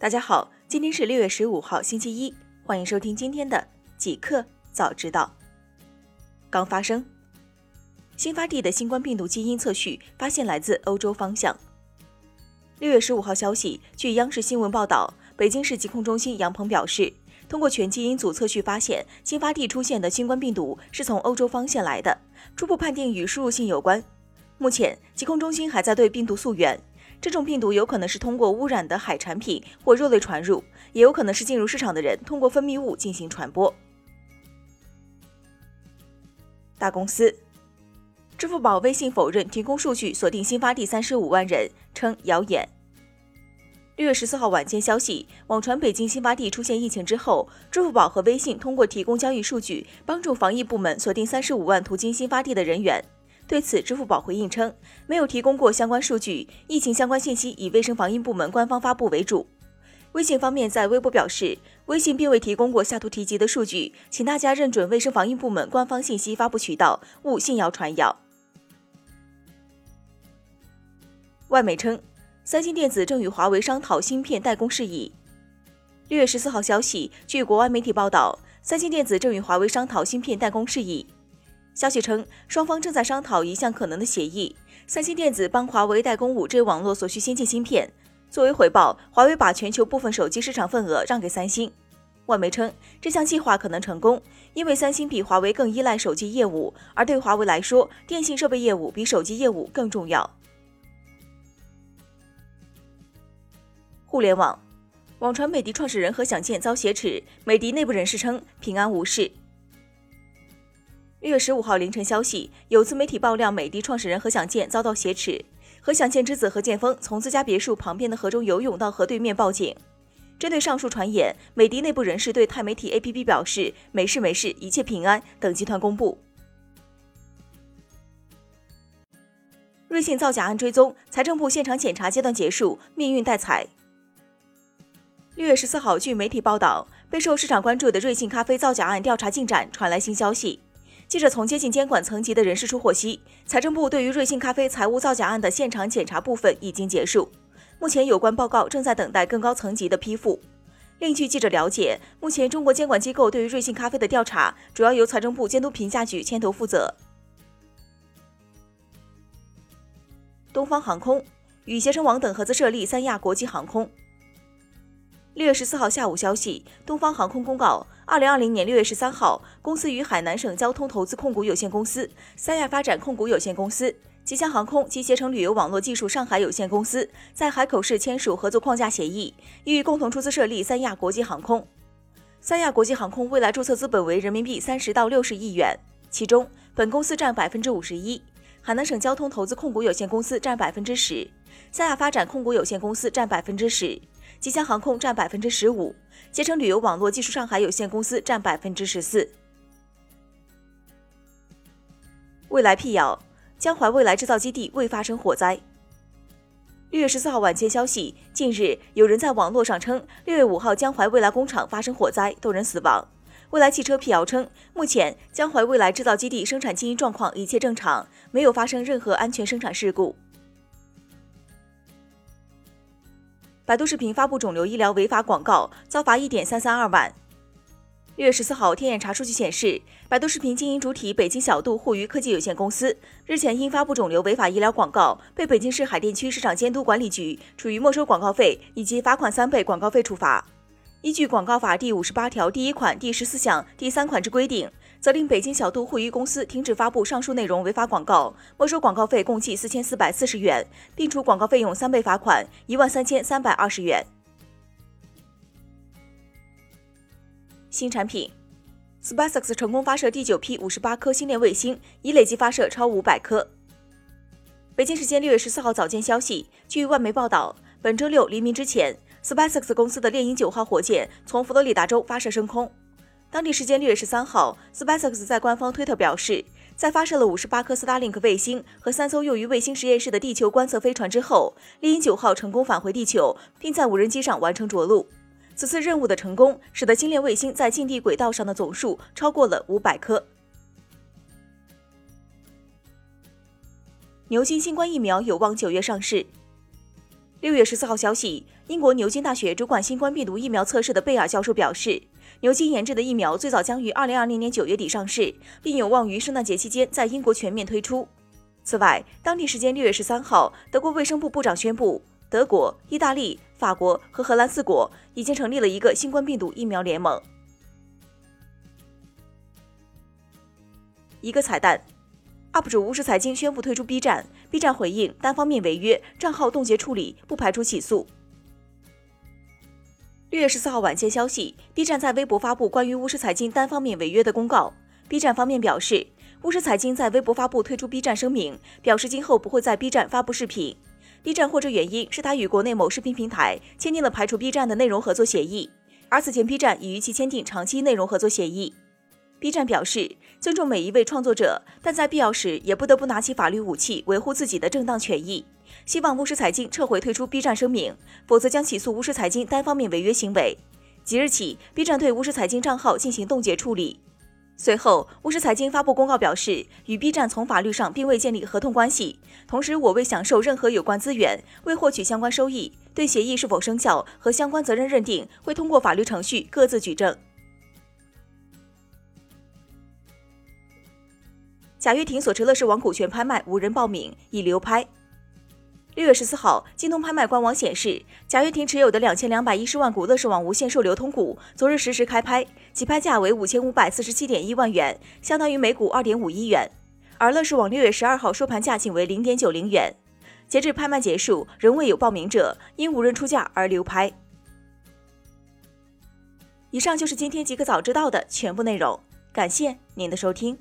大家好，今天是六月十五号，星期一，欢迎收听今天的几课早知道。刚发生，新发地的新冠病毒基因测序发现来自欧洲方向。六月十五号消息，据央视新闻报道，北京市疾控中心杨鹏表示，通过全基因组测序发现，新发地出现的新冠病毒是从欧洲方向来的，初步判定与输入性有关。目前，疾控中心还在对病毒溯源。这种病毒有可能是通过污染的海产品或肉类传入，也有可能是进入市场的人通过分泌物进行传播。大公司，支付宝、微信否认提供数据锁定新发地三十五万人，称谣言。六月十四号晚间消息，网传北京新发地出现疫情之后，支付宝和微信通过提供交易数据，帮助防疫部门锁定三十五万途经新发地的人员。对此，支付宝回应称，没有提供过相关数据，疫情相关信息以卫生防疫部门官方发布为主。微信方面在微博表示，微信并未提供过下图提及的数据，请大家认准卫生防疫部门官方信息发布渠道，勿信谣传谣。外媒称，三星电子正与华为商讨芯片代工事宜。六月十四号消息，据国外媒体报道，三星电子正与华为商讨芯片代工事宜。消息称，双方正在商讨一项可能的协议。三星电子帮华为代工 5G 网络所需先进芯片，作为回报，华为把全球部分手机市场份额让给三星。外媒称，这项计划可能成功，因为三星比华为更依赖手机业务，而对华为来说，电信设备业务比手机业务更重要。互联网，网传美的创始人何享健遭挟持，美的内部人士称平安无事。六月十五号凌晨消息，有自媒体爆料，美的创始人何享健遭到挟持。何享健之子何建峰从自家别墅旁边的河中游泳到河对面报警。针对上述传言，美的内部人士对钛媒体 APP 表示没事没事，一切平安。等集团公布。瑞信造假案追踪，财政部现场检查阶段结束，命运待采。六月十四号，据媒体报道，备受市场关注的瑞幸咖啡造假案调查进展传来新消息。记者从接近监管层级的人士处获悉，财政部对于瑞幸咖啡财务造假案的现场检查部分已经结束，目前有关报告正在等待更高层级的批复。另据记者了解，目前中国监管机构对于瑞幸咖啡的调查主要由财政部监督评价局牵头负责。东方航空与携程网等合资设立三亚国际航空。六月十四号下午消息，东方航空公告。二零二零年六月十三号，公司与海南省交通投资控股有限公司、三亚发展控股有限公司、吉祥航空及携程旅游网络技术上海有限公司在海口市签署合作框架协议，欲共同出资设立三亚国际航空。三亚国际航空未来注册资本为人民币三十到六十亿元，其中本公司占百分之五十一，海南省交通投资控股有限公司占百分之十，三亚发展控股有限公司占百分之十。吉祥航空占百分之十五，携程旅游网络技术上海有限公司占百分之十四。未来辟谣，江淮未来制造基地未发生火灾。六月十四号晚间消息，近日有人在网络上称，六月五号江淮未来工厂发生火灾，多人死亡。未来汽车辟谣称，目前江淮未来制造基地生产经营状况一切正常，没有发生任何安全生产事故。百度视频发布肿瘤医疗违法广告，遭罚一点三三二万。六月十四号，天眼查数据显示，百度视频经营主体北京小度互娱科技有限公司日前因发布肿瘤违法医疗广告，被北京市海淀区市场监督管理局处于没收广告费以及罚款三倍广告费处罚。依据广告法第五十八条第一款第十四项第三款之规定。责令北京小度互娱公司停止发布上述内容违法广告，没收广告费共计四千四百四十元，并处广告费用三倍罚款一万三千三百二十元。新产品，SpaceX 成功发射第九批五十八颗星链卫星，已累计发射超五百颗。北京时间六月十四号早间消息，据外媒报道，本周六黎明之前，SpaceX 公司的猎鹰九号火箭从佛罗里达州发射升空。当地时间六月十三号，SpaceX 在官方推特表示，在发射了五十八颗 Starlink 卫星和三艘用于卫星实验室的地球观测飞船之后，猎鹰九号成功返回地球，并在无人机上完成着陆。此次任务的成功，使得星链卫星在近地轨道上的总数超过了五百颗。牛津新冠疫苗有望九月上市。六月十四号消息，英国牛津大学主管新冠病毒疫苗测试的贝尔教授表示，牛津研制的疫苗最早将于二零二零年九月底上市，并有望于圣诞节期间在英国全面推出。此外，当地时间六月十三号，德国卫生部部长宣布，德国、意大利、法国和荷兰四国已经成立了一个新冠病毒疫苗联盟。一个彩蛋，UP 主巫师财经宣布退出 B 站，B 站回应单方面违约，账号冻结处理，不排除起诉。六月十四号晚间消息，B 站在微博发布关于巫师财经单方面违约的公告。B 站方面表示，巫师财经在微博发布退出 B 站声明，表示今后不会在 B 站发布视频。B 站获知原因是他与国内某视频平台签订了排除 B 站的内容合作协议，而此前 B 站已与其签订长期内容合作协议。B 站表示尊重每一位创作者，但在必要时也不得不拿起法律武器维护自己的正当权益。希望巫师财经撤回退出 B 站声明，否则将起诉巫师财经单方面违约行为。即日起，B 站对巫师财经账号进行冻结处理。随后，巫师财经发布公告表示，与 B 站从法律上并未建立合同关系，同时我未享受任何有关资源，未获取相关收益，对协议是否生效和相关责任认定会通过法律程序各自举证。贾跃亭所持乐视网股权拍卖无人报名，已流拍。六月十四号，京东拍卖官网显示，贾跃亭持有的两千两百一十万股乐视网无限售流通股，昨日实时开拍，起拍价为五千五百四十七点一万元，相当于每股二点五一元。而乐视网六月十二号收盘价仅为零点九零元。截至拍卖结束，仍未有报名者，因无人出价而流拍。以上就是今天即可早知道的全部内容，感谢您的收听。